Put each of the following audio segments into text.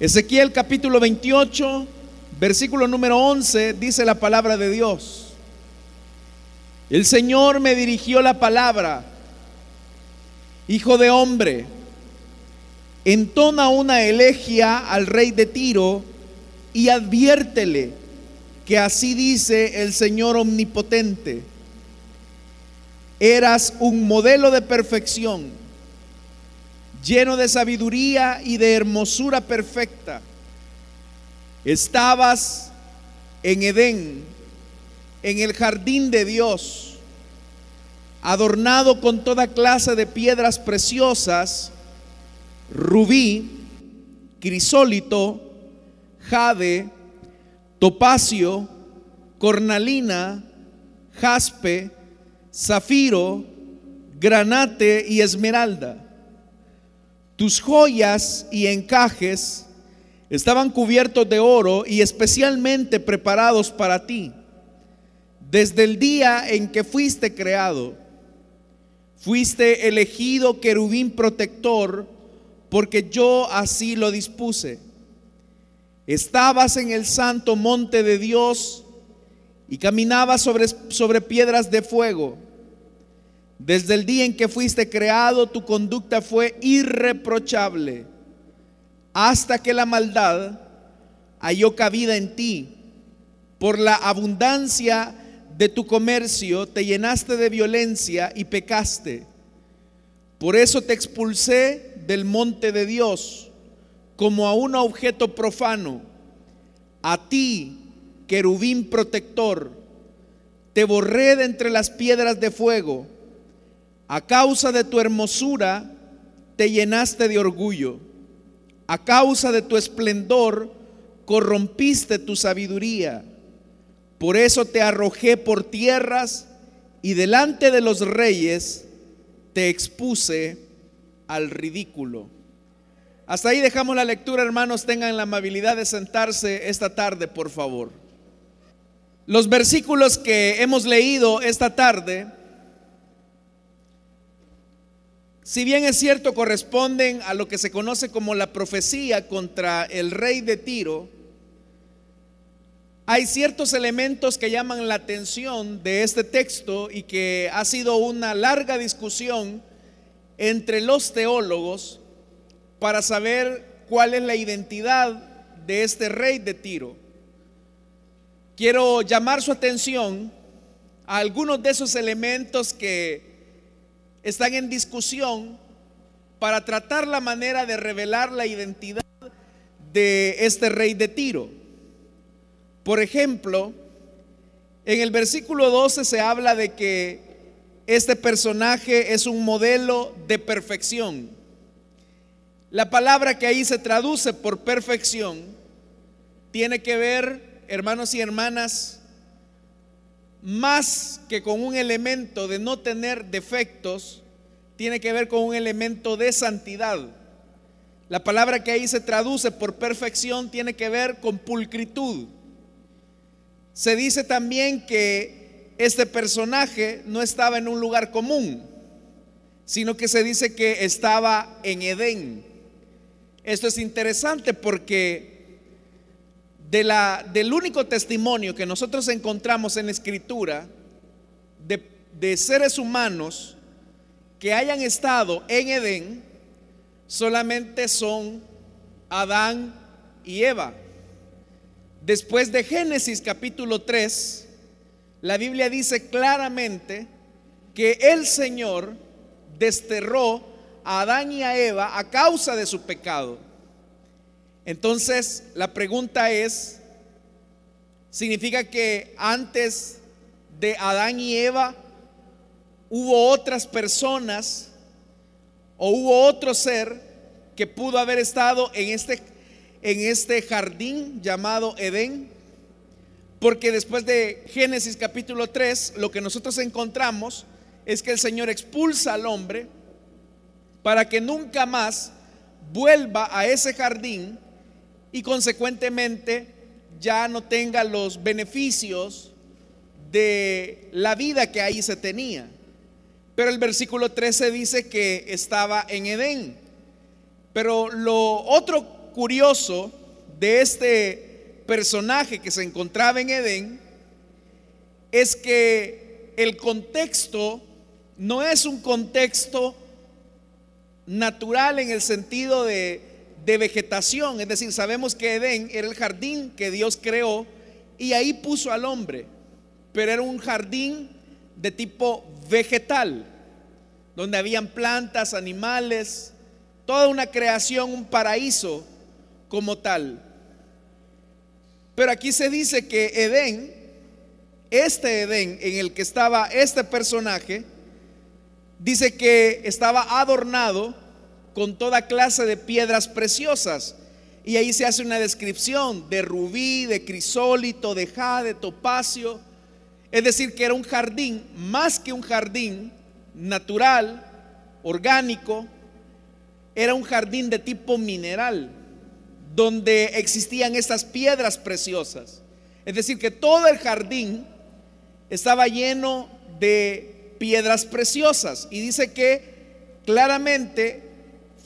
Ezequiel capítulo 28, versículo número 11, dice la palabra de Dios. El Señor me dirigió la palabra, hijo de hombre, entona una elegia al rey de Tiro y adviértele que así dice el Señor omnipotente. Eras un modelo de perfección lleno de sabiduría y de hermosura perfecta. Estabas en Edén, en el jardín de Dios, adornado con toda clase de piedras preciosas, rubí, crisólito, jade, topacio, cornalina, jaspe, zafiro, granate y esmeralda. Tus joyas y encajes estaban cubiertos de oro y especialmente preparados para ti. Desde el día en que fuiste creado, fuiste elegido querubín protector porque yo así lo dispuse. Estabas en el santo monte de Dios y caminabas sobre, sobre piedras de fuego desde el día en que fuiste creado, tu conducta fue irreprochable, hasta que la maldad halló cabida en ti. Por la abundancia de tu comercio te llenaste de violencia y pecaste. Por eso te expulsé del monte de Dios como a un objeto profano. A ti, querubín protector, te borré de entre las piedras de fuego a causa de tu hermosura te llenaste de orgullo. A causa de tu esplendor corrompiste tu sabiduría. Por eso te arrojé por tierras y delante de los reyes te expuse al ridículo. Hasta ahí dejamos la lectura, hermanos. Tengan la amabilidad de sentarse esta tarde, por favor. Los versículos que hemos leído esta tarde si bien es cierto, corresponden a lo que se conoce como la profecía contra el rey de Tiro, hay ciertos elementos que llaman la atención de este texto y que ha sido una larga discusión entre los teólogos para saber cuál es la identidad de este rey de Tiro. Quiero llamar su atención a algunos de esos elementos que están en discusión para tratar la manera de revelar la identidad de este rey de Tiro. Por ejemplo, en el versículo 12 se habla de que este personaje es un modelo de perfección. La palabra que ahí se traduce por perfección tiene que ver, hermanos y hermanas, más que con un elemento de no tener defectos, tiene que ver con un elemento de santidad. La palabra que ahí se traduce por perfección tiene que ver con pulcritud. Se dice también que este personaje no estaba en un lugar común, sino que se dice que estaba en Edén. Esto es interesante porque de la, del único testimonio que nosotros encontramos en escritura de, de seres humanos que hayan estado en Edén, solamente son Adán y Eva. Después de Génesis capítulo 3, la Biblia dice claramente que el Señor desterró a Adán y a Eva a causa de su pecado. Entonces, la pregunta es, ¿significa que antes de Adán y Eva hubo otras personas o hubo otro ser que pudo haber estado en este, en este jardín llamado Edén? Porque después de Génesis capítulo 3, lo que nosotros encontramos es que el Señor expulsa al hombre para que nunca más vuelva a ese jardín y consecuentemente ya no tenga los beneficios de la vida que ahí se tenía. Pero el versículo 13 dice que estaba en Edén. Pero lo otro curioso de este personaje que se encontraba en Edén es que el contexto no es un contexto natural en el sentido de, de, vegetación, es decir, sabemos que Edén era el jardín que Dios creó y ahí puso al hombre, pero era un jardín de tipo vegetal, donde habían plantas, animales, toda una creación, un paraíso como tal. Pero aquí se dice que Edén, este Edén en el que estaba este personaje, dice que estaba adornado con toda clase de piedras preciosas. Y ahí se hace una descripción de rubí, de crisólito, de jade, de topacio. Es decir, que era un jardín, más que un jardín natural, orgánico, era un jardín de tipo mineral, donde existían estas piedras preciosas. Es decir, que todo el jardín estaba lleno de piedras preciosas. Y dice que claramente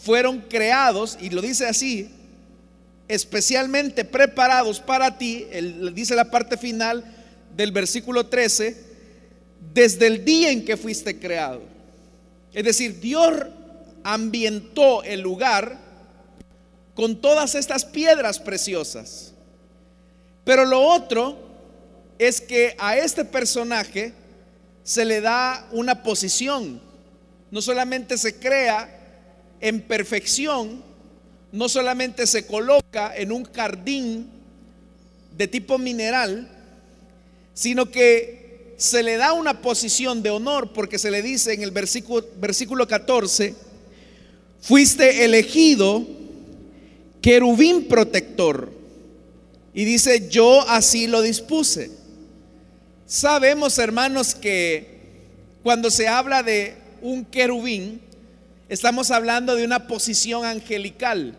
fueron creados, y lo dice así, especialmente preparados para ti, dice la parte final del versículo 13, desde el día en que fuiste creado. Es decir, Dios ambientó el lugar con todas estas piedras preciosas. Pero lo otro es que a este personaje se le da una posición. No solamente se crea en perfección, no solamente se coloca en un jardín de tipo mineral, sino que se le da una posición de honor porque se le dice en el versículo, versículo 14, fuiste elegido querubín protector. Y dice, yo así lo dispuse. Sabemos, hermanos, que cuando se habla de un querubín, estamos hablando de una posición angelical.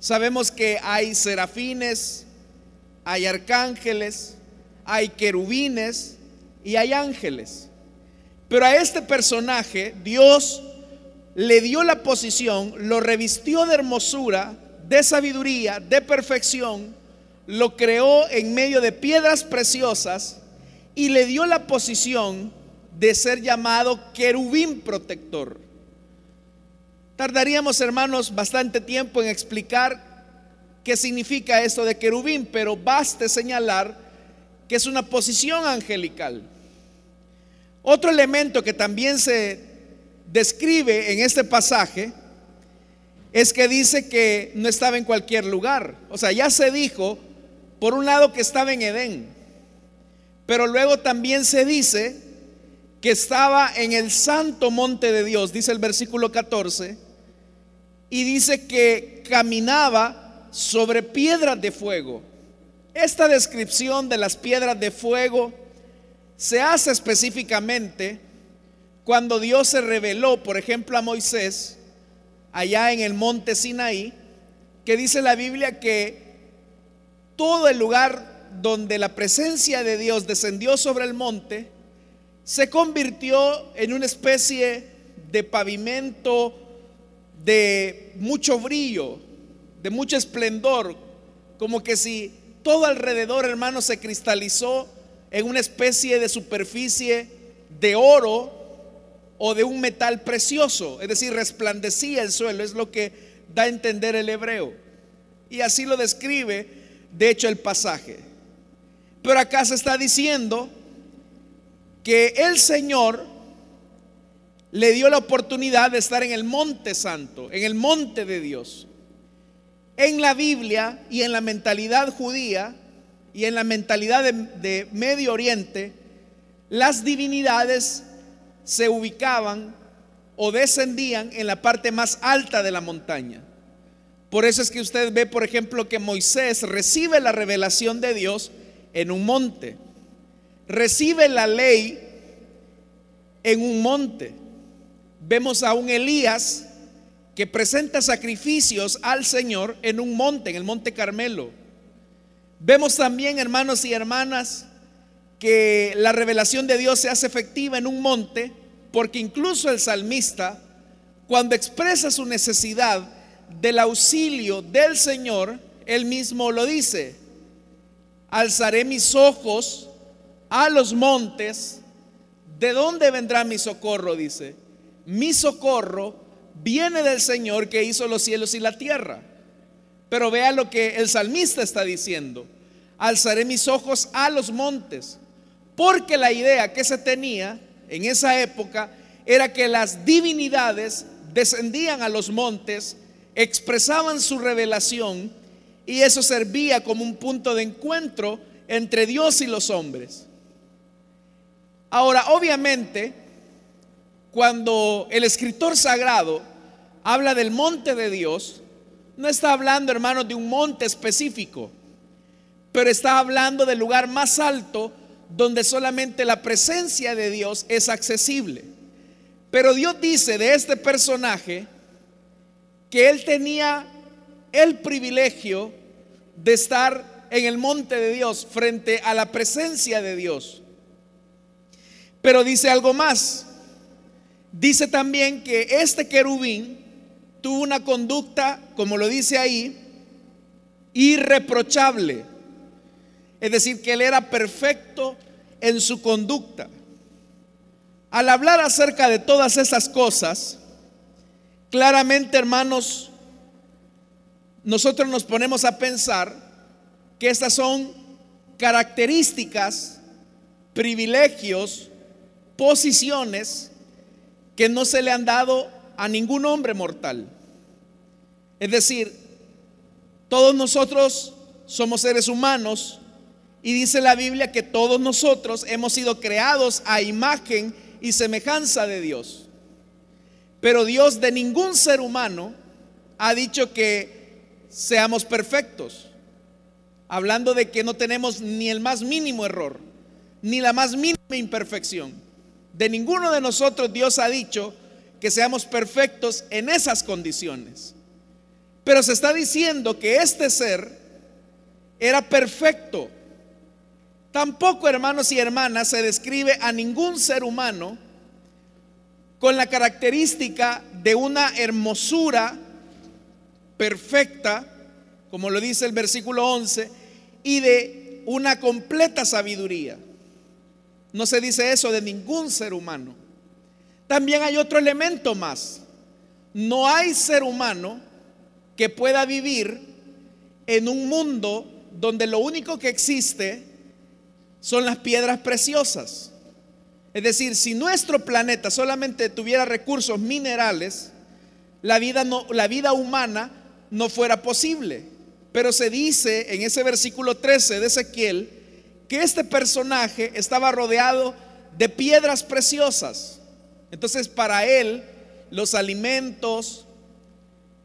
Sabemos que hay serafines, hay arcángeles, hay querubines y hay ángeles. Pero a este personaje Dios le dio la posición, lo revistió de hermosura, de sabiduría, de perfección, lo creó en medio de piedras preciosas y le dio la posición de ser llamado querubín protector. Tardaríamos, hermanos, bastante tiempo en explicar qué significa esto de querubín, pero baste señalar que es una posición angelical. Otro elemento que también se describe en este pasaje es que dice que no estaba en cualquier lugar. O sea, ya se dijo, por un lado, que estaba en Edén, pero luego también se dice que estaba en el santo monte de Dios, dice el versículo 14, y dice que caminaba sobre piedras de fuego. Esta descripción de las piedras de fuego se hace específicamente cuando Dios se reveló, por ejemplo, a Moisés, allá en el monte Sinaí, que dice la Biblia que todo el lugar donde la presencia de Dios descendió sobre el monte, se convirtió en una especie de pavimento de mucho brillo, de mucho esplendor, como que si todo alrededor, hermano, se cristalizó en una especie de superficie de oro o de un metal precioso, es decir, resplandecía el suelo, es lo que da a entender el hebreo. Y así lo describe, de hecho, el pasaje. Pero acá se está diciendo que el Señor le dio la oportunidad de estar en el monte santo, en el monte de Dios. En la Biblia y en la mentalidad judía y en la mentalidad de, Medio Oriente, las divinidades se ubicaban o descendían en la parte más alta de la montaña. Por eso es que usted ve, por ejemplo, que Moisés recibe la revelación de Dios en un monte. Recibe la ley en un monte. Vemos a un Elías que presenta sacrificios al Señor en un monte, en el monte Carmelo. Vemos también, hermanos y hermanas, que la revelación de Dios se hace efectiva en un monte, porque incluso el salmista, cuando expresa su necesidad del auxilio del Señor, él mismo lo dice. Alzaré mis ojos a los montes. ¿De dónde vendrá mi socorro? Dice. Mi socorro viene del Señor que hizo los cielos y la tierra. Pero vea lo que el salmista está diciendo. Alzaré mis ojos a los montes. Porque la idea que se tenía en esa época era que las divinidades descendían a los montes, expresaban su revelación y eso servía como un punto de encuentro entre Dios y los hombres. Ahora, obviamente, cuando el escritor sagrado habla del monte de Dios, no está hablando, hermanos, de un monte específico, pero está hablando del lugar más alto donde solamente la presencia de Dios es accesible. Pero Dios dice de este personaje que él tenía el privilegio de estar en el monte de Dios frente a la presencia de Dios. Pero dice algo más. Dice también que este querubín tuvo una conducta, como lo dice ahí, irreprochable. Es decir, que él era perfecto en su conducta. Al hablar acerca de todas esas cosas, claramente, hermanos, nosotros nos ponemos a pensar que estas son características, privilegios, posiciones que no se le han dado a ningún hombre mortal. Es decir, todos nosotros somos seres humanos y dice la Biblia que todos nosotros hemos sido creados a imagen y semejanza de Dios. Pero Dios de ningún ser humano ha dicho que seamos perfectos. Hablando de que no tenemos ni el más mínimo error, ni la más mínima imperfección. De ninguno de nosotros Dios ha dicho que seamos perfectos en esas condiciones. Pero se está diciendo que este ser era perfecto Tampoco, hermanos y hermanas, se describe a ningún ser humano con la característica de una hermosura perfecta, como lo dice el versículo 11, y de una completa sabiduría. No se dice eso de ningún ser humano. También hay otro elemento más. No hay ser humano que pueda vivir en un mundo donde lo único que existe son las piedras preciosas. Es decir, si nuestro planeta solamente tuviera recursos minerales, la vida, la vida humana no fuera posible. Pero se dice en ese versículo 13 de Ezequiel que este personaje estaba rodeado de piedras preciosas. Entonces para él los alimentos,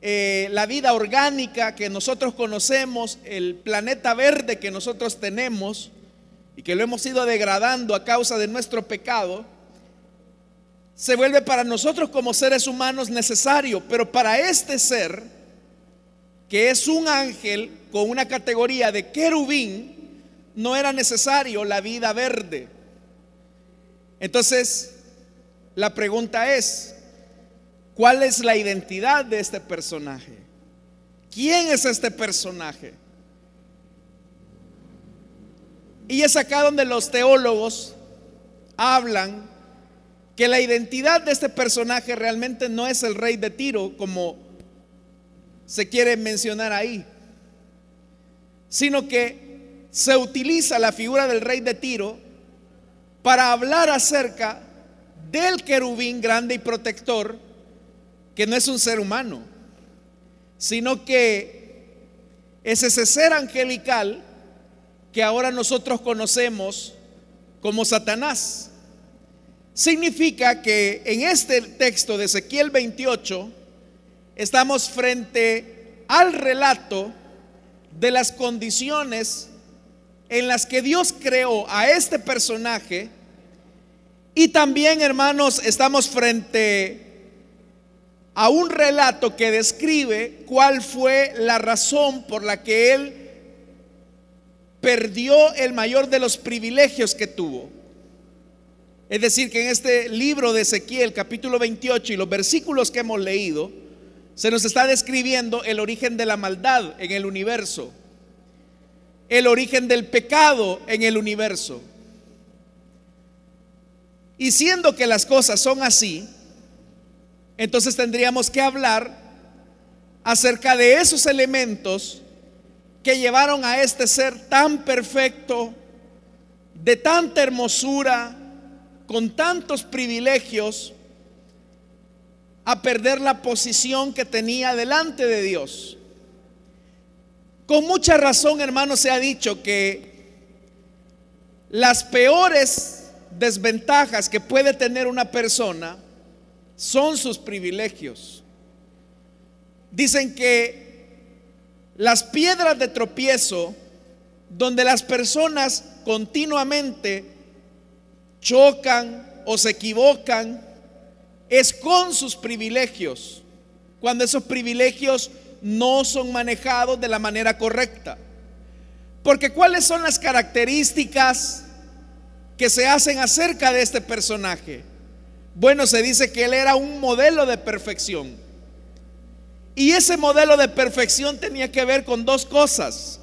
eh, la vida orgánica que nosotros conocemos, el planeta verde que nosotros tenemos, y que lo hemos ido degradando a causa de nuestro pecado, se vuelve para nosotros como seres humanos necesario, pero para este ser, que es un ángel con una categoría de querubín, no era necesario la vida verde. Entonces, la pregunta es, ¿cuál es la identidad de este personaje? ¿Quién es este personaje? Y es acá donde los teólogos hablan que la identidad de este personaje realmente no es el rey de Tiro, como se quiere mencionar ahí, sino que se utiliza la figura del rey de Tiro para hablar acerca del querubín grande y protector, que no es un ser humano, sino que es ese ser angelical que ahora nosotros conocemos como Satanás. Significa que en este texto de Ezequiel 28 estamos frente al relato de las condiciones en las que Dios creó a este personaje y también, hermanos, estamos frente a un relato que describe cuál fue la razón por la que Él perdió el mayor de los privilegios que tuvo. Es decir, que en este libro de Ezequiel, capítulo 28 y los versículos que hemos leído, se nos está describiendo el origen de la maldad en el universo, el origen del pecado en el universo. Y siendo que las cosas son así, entonces tendríamos que hablar acerca de esos elementos que llevaron a este ser tan perfecto, de tanta hermosura, con tantos privilegios, a perder la posición que tenía delante de Dios. Con mucha razón, hermano, se ha dicho que las peores desventajas que puede tener una persona son sus privilegios. Dicen que las piedras de tropiezo, donde las personas continuamente chocan o se equivocan, es con sus privilegios, cuando esos privilegios no son manejados de la manera correcta. Porque ¿cuáles son las características que se hacen acerca de este personaje? Bueno, se dice que él era un modelo de perfección. Y ese modelo de perfección tenía que ver con dos cosas.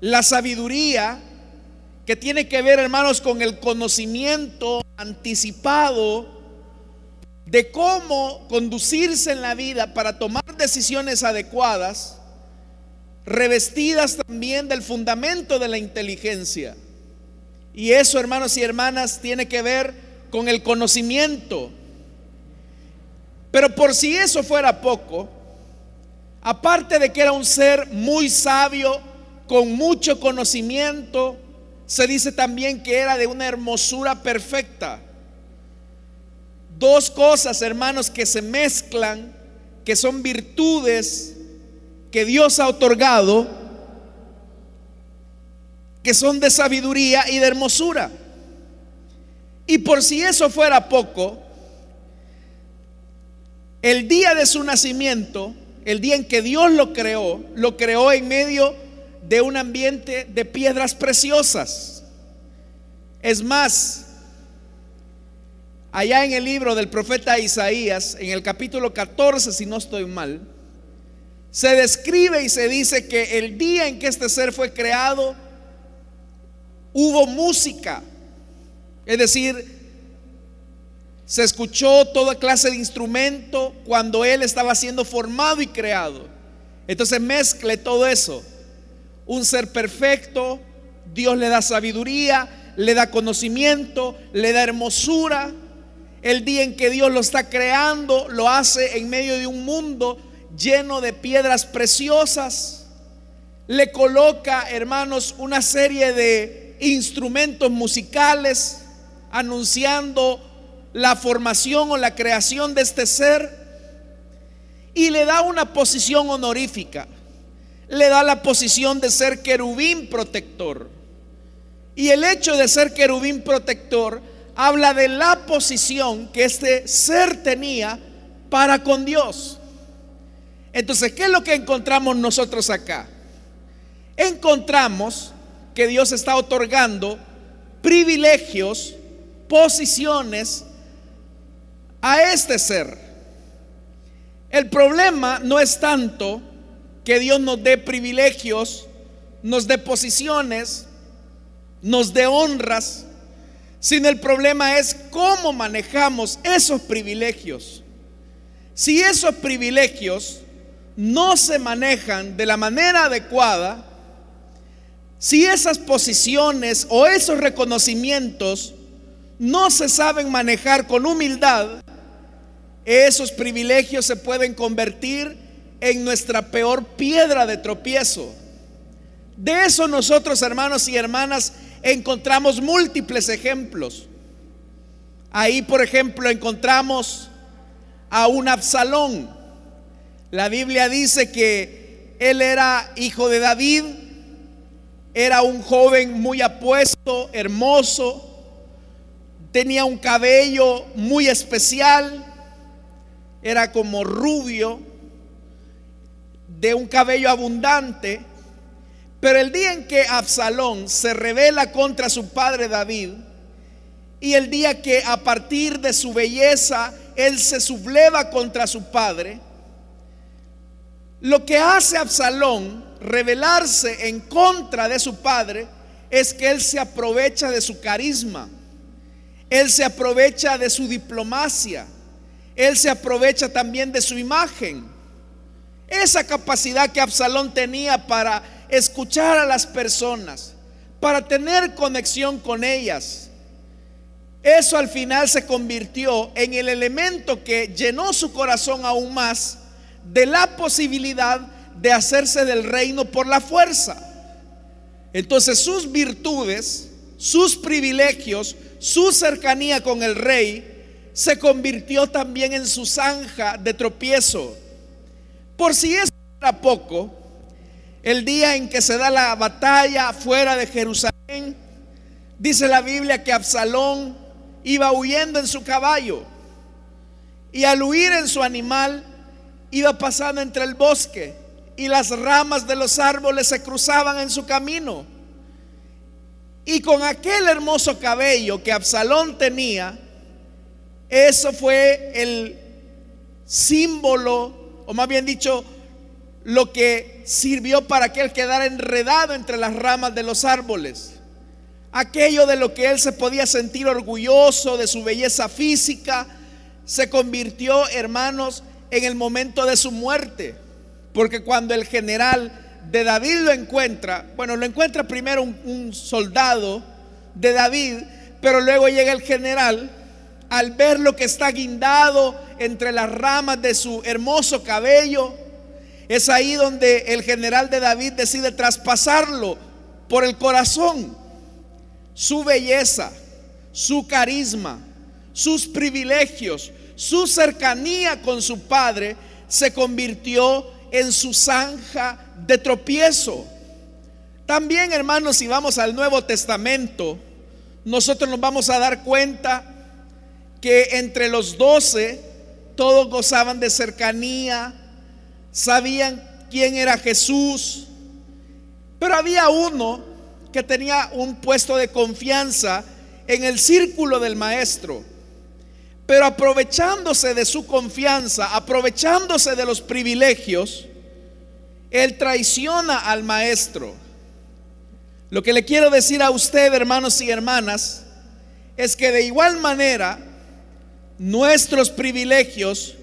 La sabiduría, que tiene que ver, hermanos, con el conocimiento anticipado de cómo conducirse en la vida para tomar decisiones adecuadas, revestidas también del fundamento de la inteligencia. Y eso, hermanos y hermanas, tiene que ver con el conocimiento. Pero por si eso fuera poco, aparte de que era un ser muy sabio, con mucho conocimiento, se dice también que era de una hermosura perfecta. Dos cosas, hermanos, que se mezclan, que son virtudes que Dios ha otorgado, que son de sabiduría y de hermosura. Y por si eso fuera poco, el día de su nacimiento, el día en que Dios lo creó, lo creó en medio de un ambiente de piedras preciosas. Es más, Allá en el libro del profeta Isaías, en el capítulo 14, si no estoy mal, se describe y se dice que el día en que este ser fue creado, hubo música. Es decir, se escuchó toda clase de instrumento cuando él estaba siendo formado y creado. Entonces mezcle todo eso. Un ser perfecto, Dios le da sabiduría, le da conocimiento, le da hermosura el día en que Dios lo está creando, lo hace en medio de un mundo lleno de piedras preciosas. Le coloca, hermanos, una serie de instrumentos musicales anunciando la formación o la creación de este ser y le da una posición honorífica. Le da la posición de ser querubín protector. Y el hecho de ser querubín protector habla de la posición que este ser tenía para con Dios. Entonces, ¿qué es lo que encontramos nosotros acá? Encontramos que Dios está otorgando privilegios, posiciones a este ser. El problema no es tanto que Dios nos dé privilegios, nos dé posiciones, nos dé honras, sino el problema es cómo manejamos esos privilegios. Si esos privilegios no se manejan de la manera adecuada, si esas posiciones o esos reconocimientos no se saben manejar con humildad, esos privilegios se pueden convertir en nuestra peor piedra de tropiezo. De eso nosotros, hermanos y hermanas, encontramos múltiples ejemplos. Ahí, por ejemplo, encontramos a un Absalón. La Biblia dice que él era hijo de David, era un joven muy apuesto, hermoso, tenía un cabello muy especial, era como rubio, de un cabello abundante pero el día en que Absalón se revela contra su padre David, y el día que a partir de su belleza él se subleva contra su padre, Lo que hace Absalón rebelarse en contra de su padre es que él se aprovecha de su carisma, él se aprovecha de su diplomacia, él se aprovecha también de su imagen. Esa capacidad que Absalón tenía para escuchar a las personas, para tener conexión con ellas. Eso al final se convirtió en el elemento que llenó su corazón aún más de la posibilidad de hacerse del reino por la fuerza. Entonces sus virtudes, sus privilegios, su cercanía con el rey, se convirtió también en su zanja de tropiezo. Por si eso era poco, el día en que se da la batalla fuera de Jerusalén, dice la Biblia que Absalón iba huyendo en su caballo y al huir en su animal iba pasando entre el bosque y las ramas de los árboles se cruzaban en su camino. Y con aquel hermoso cabello que Absalón tenía, eso fue el símbolo, o más bien dicho, lo que sirvió para que él quedara enredado entre las ramas de los árboles. Aquello de lo que él se podía sentir orgulloso de su belleza física, se convirtió, hermanos, en el momento de su muerte. Porque cuando el general de David lo encuentra, bueno, lo encuentra primero un, un soldado de David, pero luego llega el general al ver lo que está guindado entre las ramas de su hermoso cabello, es ahí donde el general de David decide traspasarlo por el corazón. Su belleza, su carisma, sus privilegios, su cercanía con su padre se convirtió en su zanja de tropiezo. También, hermanos, si vamos al Nuevo Testamento, nosotros nos vamos a dar cuenta que entre los doce todos gozaban de cercanía, sabían quién era Jesús, pero había uno que tenía un puesto de confianza en el círculo del maestro. Pero aprovechándose de su confianza, aprovechándose de los privilegios, él traiciona al maestro. Lo que le quiero decir a usted, hermanos y hermanas, es que de igual manera nuestros privilegios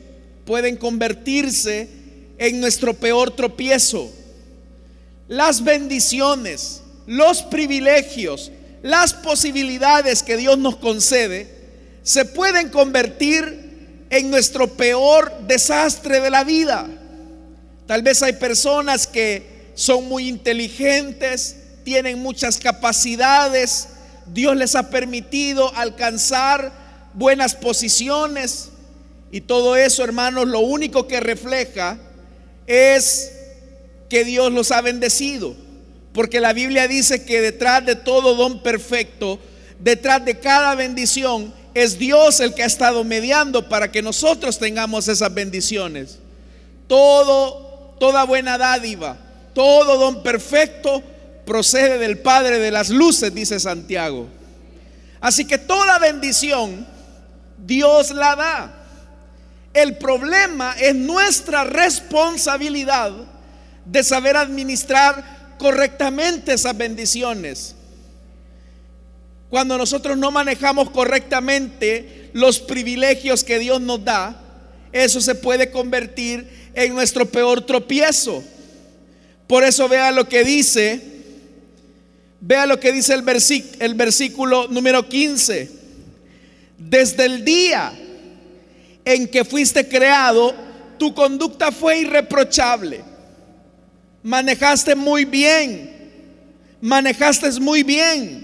pueden convertirse en nuestro peor tropiezo. Las bendiciones, los privilegios, las posibilidades que Dios nos concede se pueden convertir en nuestro peor desastre de la vida. Tal vez hay personas que son muy inteligentes, tienen muchas capacidades, Dios les ha permitido alcanzar buenas posiciones y todo eso, hermanos, lo único que refleja es que Dios los ha bendecido. Porque la Biblia dice que detrás de todo don perfecto, detrás de cada bendición, es Dios el que ha estado mediando para que nosotros tengamos esas bendiciones. Todo, toda buena dádiva, todo don perfecto procede del Padre de las luces, dice Santiago. Así que toda bendición Dios la da. El problema es nuestra responsabilidad de saber administrar correctamente esas bendiciones. Cuando nosotros no manejamos correctamente los privilegios que Dios nos da, eso se puede convertir en nuestro peor tropiezo. Por eso vea lo que dice, vea lo que dice el, el versículo número 15. Desde el día en que fuiste creado, tu conducta fue irreprochable. Manejaste muy bien. Manejaste muy bien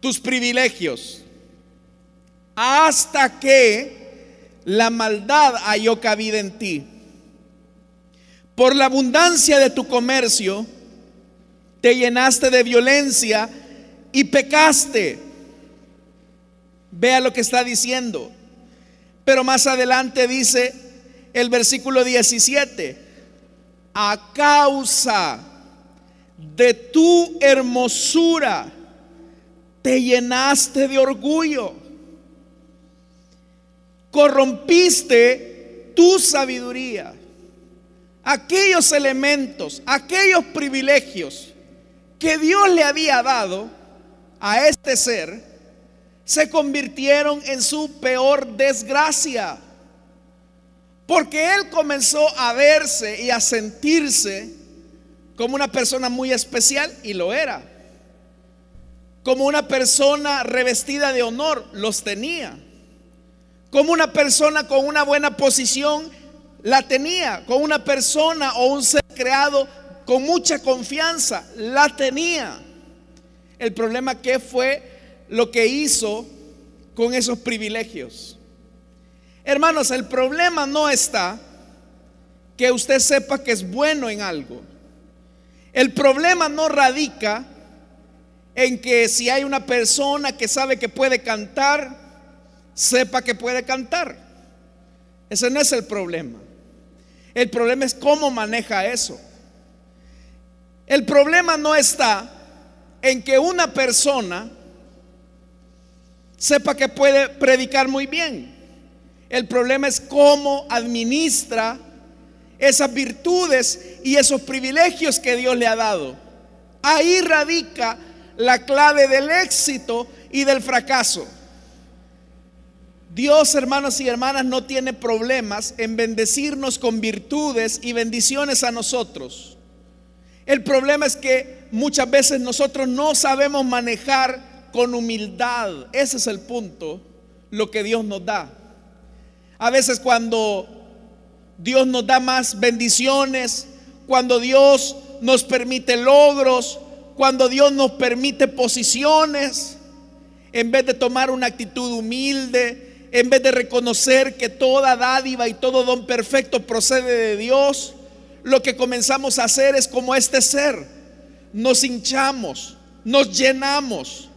tus privilegios. Hasta que la maldad halló cabida en ti. Por la abundancia de tu comercio, te llenaste de violencia y pecaste. Vea lo que está diciendo. Pero más adelante dice el versículo 17, a causa de tu hermosura te llenaste de orgullo, corrompiste tu sabiduría, aquellos elementos, aquellos privilegios que Dios le había dado a este ser, se convirtieron en su peor desgracia. Porque él comenzó a verse y a sentirse como una persona muy especial y lo era. Como una persona revestida de honor, los tenía. Como una persona con una buena posición, la tenía. Con una persona o un ser creado con mucha confianza, la tenía. El problema que fue lo que hizo con esos privilegios. Hermanos, el problema no está que usted sepa que es bueno en algo. El problema no radica en que si hay una persona que sabe que puede cantar, sepa que puede cantar. Ese no es el problema. El problema es cómo maneja eso. El problema no está en que una persona sepa que puede predicar muy bien. El problema es cómo administra esas virtudes y esos privilegios que Dios le ha dado. Ahí radica la clave del éxito y del fracaso. Dios, hermanos y hermanas, no tiene problemas en bendecirnos con virtudes y bendiciones a nosotros. El problema es que muchas veces nosotros no sabemos manejar con humildad. Ese es el punto, lo que Dios nos da. A veces cuando Dios nos da más bendiciones, cuando Dios nos permite logros, cuando Dios nos permite posiciones, en vez de tomar una actitud humilde, en vez de reconocer que toda dádiva y todo don perfecto procede de Dios, lo que comenzamos a hacer es como este ser. Nos hinchamos, nos llenamos,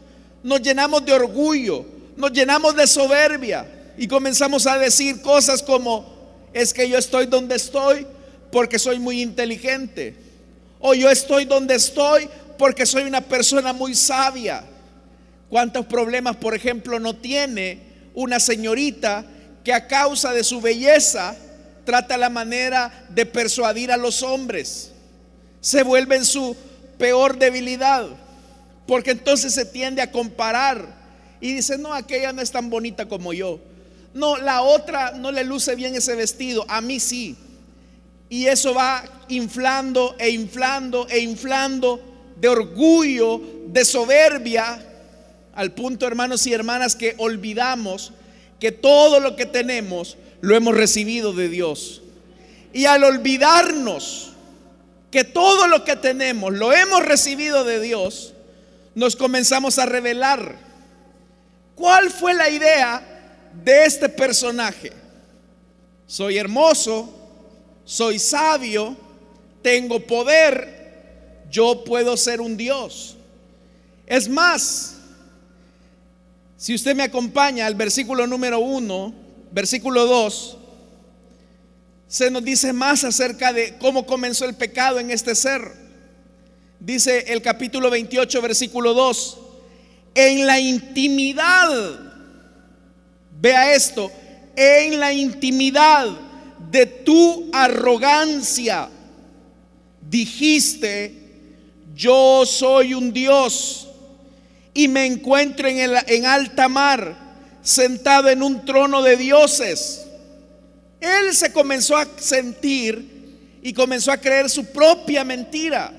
nos llenamos de orgullo, nos llenamos de soberbia y comenzamos a decir cosas como, es que yo estoy donde estoy porque soy muy inteligente. O yo estoy donde estoy porque soy una persona muy sabia. ¿Cuántos problemas, por ejemplo, no tiene una señorita que a causa de su belleza trata la manera de persuadir a los hombres? Se vuelve en su peor debilidad, porque entonces se tiende a comparar y dice, no, aquella no es tan bonita como yo. No, la otra no le luce bien ese vestido, a mí sí. Y eso va inflando e inflando e inflando de orgullo, de soberbia, al punto, hermanos y hermanas, que olvidamos que todo lo que tenemos lo hemos recibido de Dios. Y al olvidarnos que todo lo que tenemos lo hemos recibido de Dios, nos comenzamos a revelar. ¿Cuál fue la idea de este personaje. Soy hermoso, soy sabio, tengo poder, yo puedo ser un Dios. Es más, si usted me acompaña al versículo número 1, versículo 2, se nos dice más acerca de cómo comenzó el pecado en este ser. Dice el capítulo 28, versículo 2, en la intimidad Vea esto, en la intimidad de tu arrogancia dijiste, yo soy un Dios y me encuentro en, el, en alta mar, sentado en un trono de dioses. Él se comenzó a sentir y comenzó a creer su propia mentira.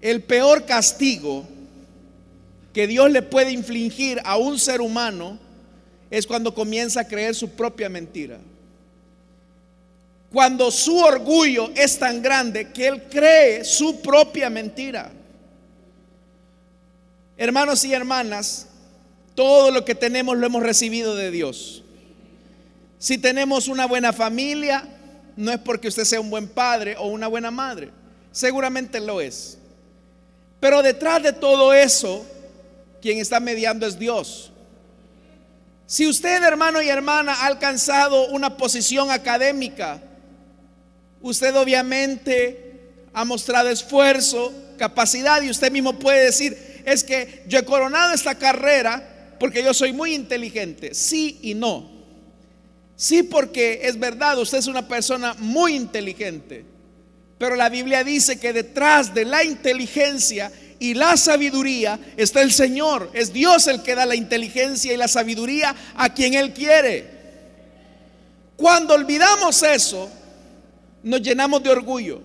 El peor castigo que Dios le puede infligir a un ser humano es cuando comienza a creer su propia mentira. Cuando su orgullo es tan grande que él cree su propia mentira. Hermanos y hermanas, todo lo que tenemos lo hemos recibido de Dios. Si tenemos una buena familia, no es porque usted sea un buen padre o una buena madre. Seguramente lo es. Pero detrás de todo eso, quien está mediando es Dios. Si usted, hermano y hermana, ha alcanzado una posición académica, usted obviamente ha mostrado esfuerzo, capacidad y usted mismo puede decir, es que yo he coronado esta carrera porque yo soy muy inteligente. Sí y no. Sí, porque es verdad, usted es una persona muy inteligente, pero la Biblia dice que detrás de la inteligencia y la sabiduría está el Señor. Es Dios el que da la inteligencia y la sabiduría a quien Él quiere. Cuando olvidamos eso, nos llenamos de orgullo.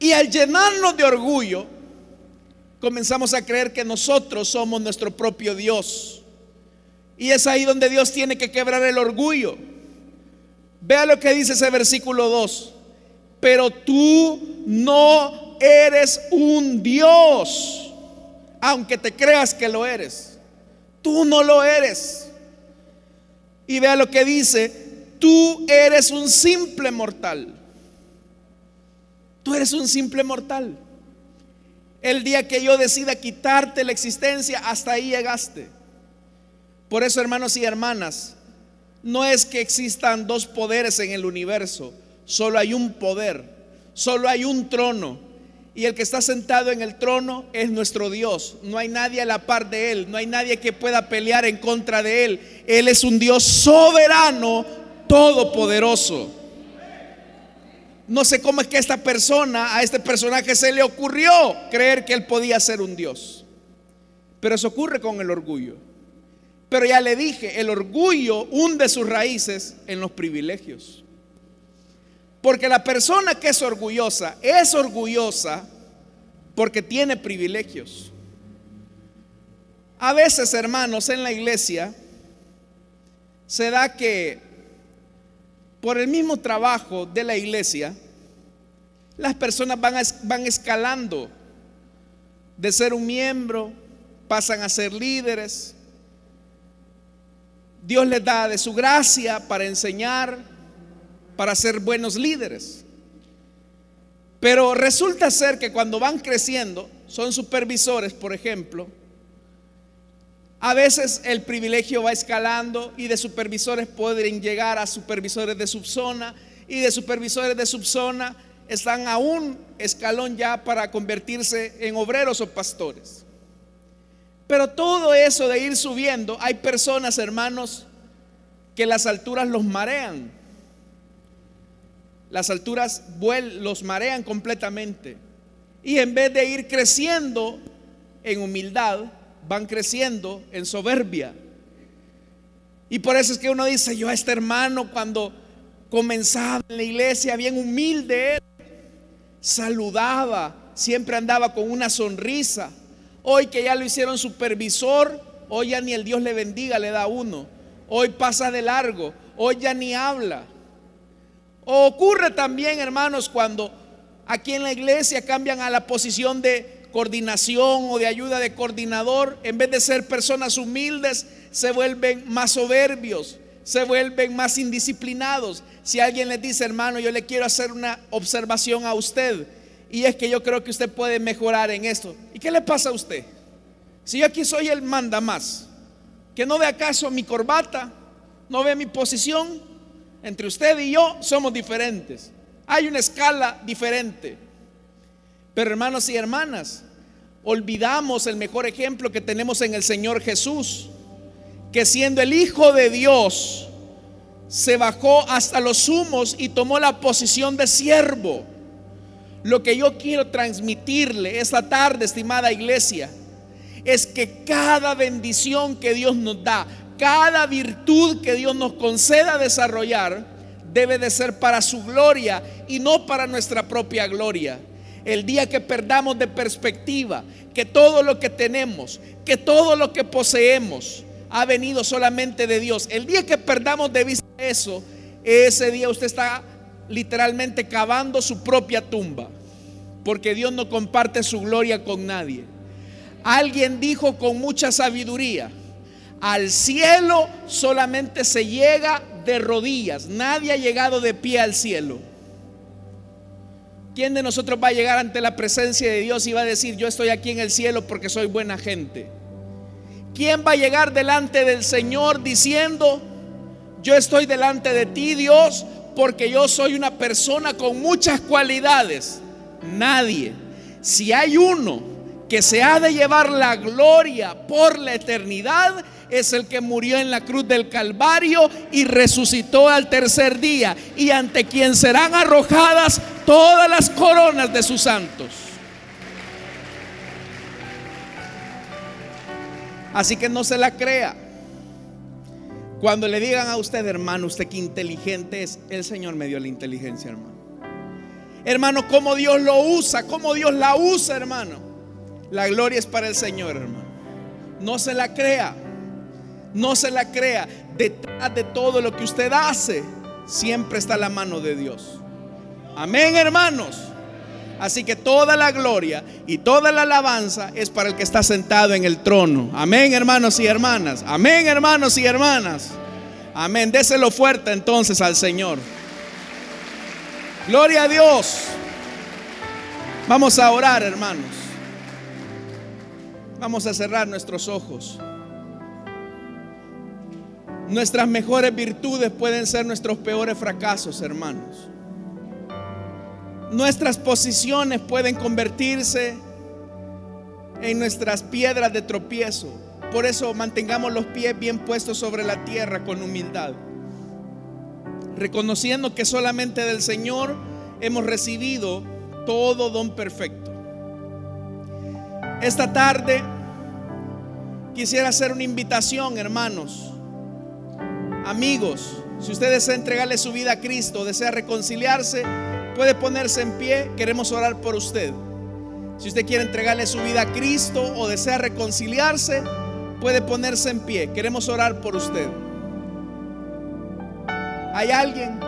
Y al llenarnos de orgullo, comenzamos a creer que nosotros somos nuestro propio Dios. Y es ahí donde Dios tiene que quebrar el orgullo. Vea lo que dice ese versículo 2. Pero tú no eres un Dios, aunque te creas que lo eres. Tú no lo eres. Y vea lo que dice, tú eres un simple mortal. Tú eres un simple mortal. El día que yo decida quitarte la existencia, hasta ahí llegaste. Por eso, hermanos y hermanas, no es que existan dos poderes en el universo, solo hay un poder, solo hay un trono. Y el que está sentado en el trono es nuestro Dios. No hay nadie a la par de Él, no hay nadie que pueda pelear en contra de Él. Él es un Dios soberano, todopoderoso. No sé cómo es que esta persona, a este personaje se le ocurrió creer que él podía ser un Dios. Pero eso ocurre con el orgullo. Pero ya le dije, el orgullo hunde sus raíces en los privilegios. Porque la persona que es orgullosa es orgullosa porque tiene privilegios. A veces, hermanos, en la iglesia se da que por el mismo trabajo de la iglesia, las personas van, van escalando de ser un miembro, pasan a ser líderes. Dios les da de su gracia para enseñar, para ser buenos líderes. Pero resulta ser que cuando van creciendo, son supervisores, por ejemplo, a veces el privilegio va escalando y de supervisores pueden llegar a supervisores de subzona y de supervisores de subzona están a un escalón ya para convertirse en obreros o pastores. Pero todo eso de ir subiendo, hay personas, hermanos, que las alturas los marean. Las alturas los marean completamente. Y en vez de ir creciendo en humildad, van creciendo en soberbia. Y por eso es que uno dice, yo a este hermano cuando comenzaba en la iglesia, bien humilde saludaba, siempre andaba con una sonrisa. Hoy que ya lo hicieron supervisor, hoy ya ni el Dios le bendiga, le da uno. Hoy pasa de largo, hoy ya ni habla. O ocurre también, hermanos, cuando aquí en la iglesia cambian a la posición de coordinación o de ayuda de coordinador, en vez de ser personas humildes, se vuelven más soberbios, se vuelven más indisciplinados. Si alguien les dice, hermano, yo le quiero hacer una observación a usted, y es que yo creo que usted puede mejorar en esto. ¿Y qué le pasa a usted? Si yo aquí soy el manda más, que no ve acaso mi corbata, no ve mi posición, entre usted y yo somos diferentes. Hay una escala diferente. Pero hermanos y hermanas, olvidamos el mejor ejemplo que tenemos en el Señor Jesús, que siendo el Hijo de Dios, se bajó hasta los humos y tomó la posición de siervo. Lo que yo quiero transmitirle esta tarde, estimada iglesia, es que cada bendición que Dios nos da, cada virtud que Dios nos conceda desarrollar, debe de ser para su gloria y no para nuestra propia gloria. El día que perdamos de perspectiva que todo lo que tenemos, que todo lo que poseemos ha venido solamente de Dios. El día que perdamos de vista eso, ese día usted está literalmente cavando su propia tumba, porque Dios no comparte su gloria con nadie. Alguien dijo con mucha sabiduría, al cielo solamente se llega de rodillas, nadie ha llegado de pie al cielo. ¿Quién de nosotros va a llegar ante la presencia de Dios y va a decir, yo estoy aquí en el cielo porque soy buena gente? ¿Quién va a llegar delante del Señor diciendo, yo estoy delante de ti, Dios, porque yo soy una persona con muchas cualidades? Nadie. Si hay uno que se ha de llevar la gloria por la eternidad, es el que murió en la cruz del Calvario y resucitó al tercer día, y ante quien serán arrojadas todas las coronas de sus santos. Así que no se la crea. Cuando le digan a usted, hermano, usted qué inteligente es, el Señor me dio la inteligencia, hermano. Hermano, cómo Dios lo usa, cómo Dios la usa, hermano. La gloria es para el Señor, hermano. No se la crea. No se la crea. Detrás de todo lo que usted hace, siempre está la mano de Dios. Amén, hermanos. Así que toda la gloria y toda la alabanza es para el que está sentado en el trono. Amén, hermanos y hermanas. Amén, hermanos y hermanas. Amén. Déselo fuerte entonces al Señor. Gloria a Dios. Vamos a orar, hermanos. Vamos a cerrar nuestros ojos. Nuestras mejores virtudes pueden ser nuestros peores fracasos, hermanos. Nuestras posiciones pueden convertirse en nuestras piedras de tropiezo. Por eso mantengamos los pies bien puestos sobre la tierra con humildad. Reconociendo que solamente del Señor hemos recibido todo don perfecto. Esta tarde quisiera hacer una invitación, hermanos, amigos. Si usted desea entregarle su vida a Cristo, desea reconciliarse, puede ponerse en pie. Queremos orar por usted. Si usted quiere entregarle su vida a Cristo o desea reconciliarse, puede ponerse en pie. Queremos orar por usted. ¿Hay alguien?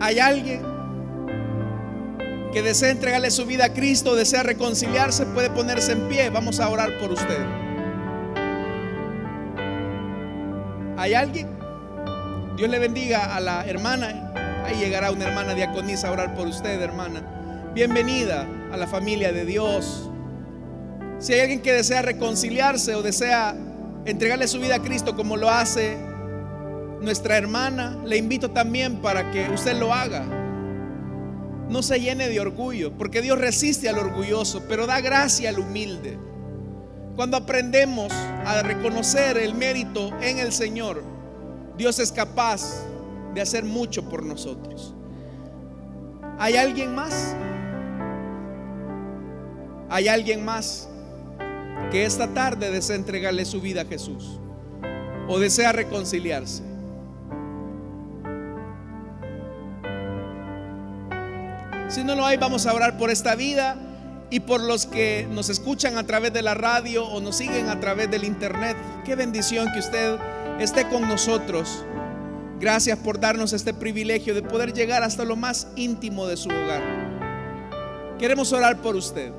¿Hay alguien que desea entregarle su vida a Cristo, desea reconciliarse? Puede ponerse en pie. Vamos a orar por usted. ¿Hay alguien? Dios le bendiga a la hermana. Ahí llegará una hermana diaconisa a orar por usted, hermana. Bienvenida a la familia de Dios. Si hay alguien que desea reconciliarse o desea entregarle su vida a Cristo como lo hace nuestra hermana, le invito también para que usted lo haga. No se llene de orgullo, porque Dios resiste al orgulloso, pero da gracia al humilde. Cuando aprendemos a reconocer el mérito en el Señor, Dios es capaz de hacer mucho por nosotros. ¿Hay alguien más? ¿Hay alguien más que esta tarde desea entregarle su vida a Jesús o desea reconciliarse? Si no lo hay, vamos a orar por esta vida y por los que nos escuchan a través de la radio o nos siguen a través del internet. Qué bendición que usted esté con nosotros. Gracias por darnos este privilegio de poder llegar hasta lo más íntimo de su hogar. Queremos orar por usted.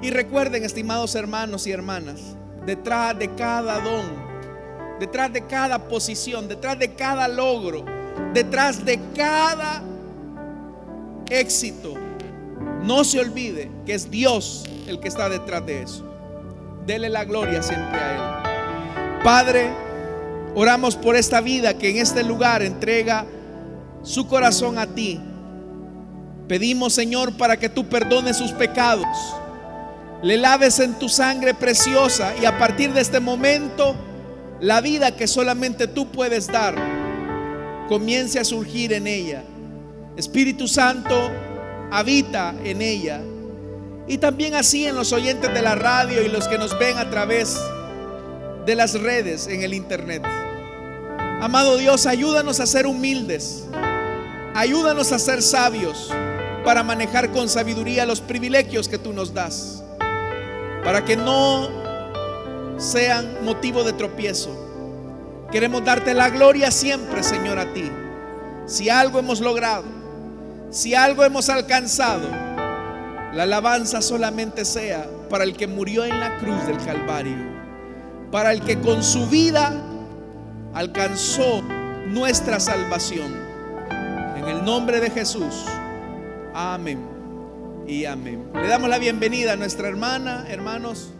Y recuerden, estimados hermanos y hermanas, detrás de cada don, detrás de cada posición, detrás de cada logro, detrás de cada éxito, no se olvide que es Dios el que está detrás de eso. Dele la gloria siempre a Él. Padre, oramos por esta vida que en este lugar entrega su corazón a ti. Pedimos, Señor, para que tú perdones sus pecados, le laves en tu sangre preciosa y a partir de este momento, la vida que solamente tú puedes dar comience a surgir en ella. Espíritu Santo, habita en ella. Y también así en los oyentes de la radio y los que nos ven a través de las redes en el internet. Amado Dios, ayúdanos a ser humildes. Ayúdanos a ser sabios para manejar con sabiduría los privilegios que tú nos das. Para que no sean motivo de tropiezo. Queremos darte la gloria siempre, Señor, a ti. Si algo hemos logrado, si algo hemos alcanzado, la alabanza solamente sea para el que murió en la cruz del Calvario, para el que con su vida alcanzó nuestra salvación. En el nombre de Jesús. Amén y amén. Le damos la bienvenida a nuestra hermana, hermanos.